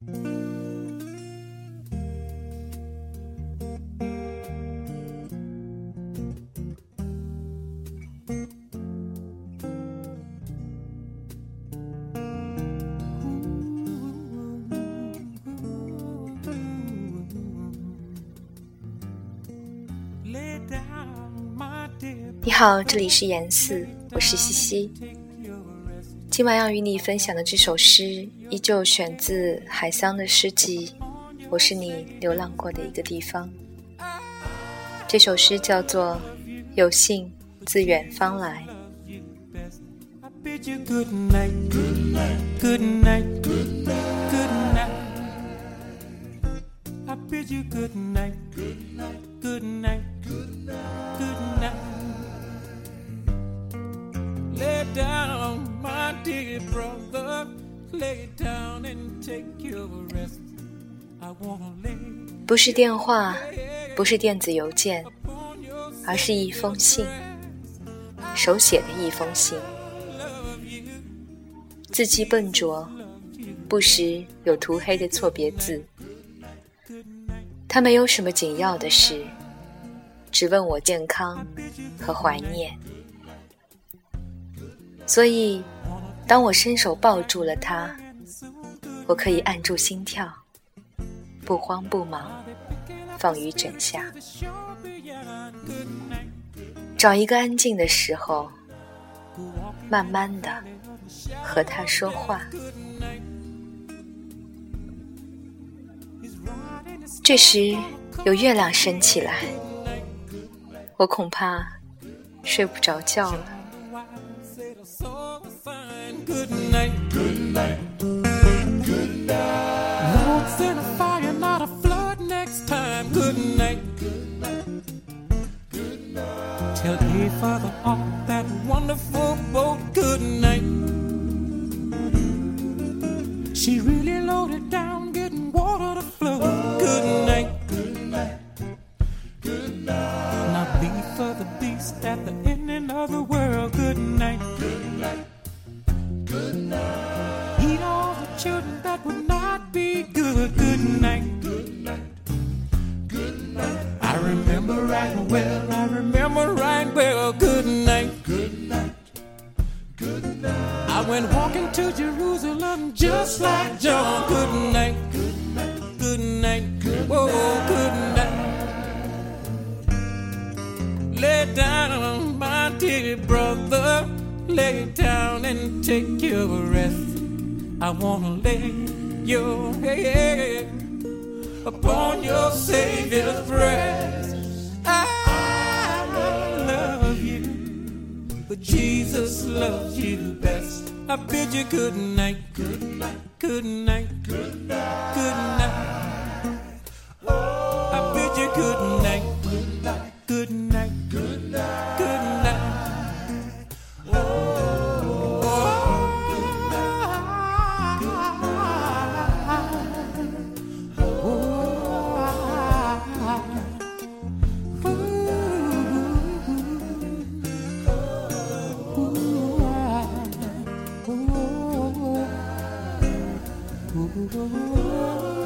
你好，这里是言四，我是西西。今晚要与你分享的这首诗，依旧选自海桑的诗集《我是你流浪过的一个地方》。这首诗叫做《有幸自远方来》。不是电话，不是电子邮件，而是一封信，手写的一封信，字迹笨拙，不时有涂黑的错别字。他没有什么紧要的事，只问我健康和怀念。所以，当我伸手抱住了他，我可以按住心跳，不慌不忙，放于枕下，找一个安静的时候，慢慢的和他说话。这时，有月亮升起来，我恐怕睡不着觉了。Good night, good night, good night. Lord, send a fire, not a flood next time. Good night, good night, good night. Tell a father on that wonderful boat, good night. She really loaded down, getting water to flow. Good night, good night, good night. Now leave for the beast at the ending of the world. Children that would not be good. Good night. Good night. Good night. I remember right well. I remember right well. Good night. Good night. Good night. I went walking to Jerusalem just like John. Good night. Good night. Good night. Good Whoa, good night. Lay down, my dear brother lay down and take your rest. I wanna lay your head upon your Savior's breast. I love you, but Jesus loves you best. I bid you good night, good night, good night, good night, good night. Oh, I bid you good night, good night, good night, good night, 呜呜呜呜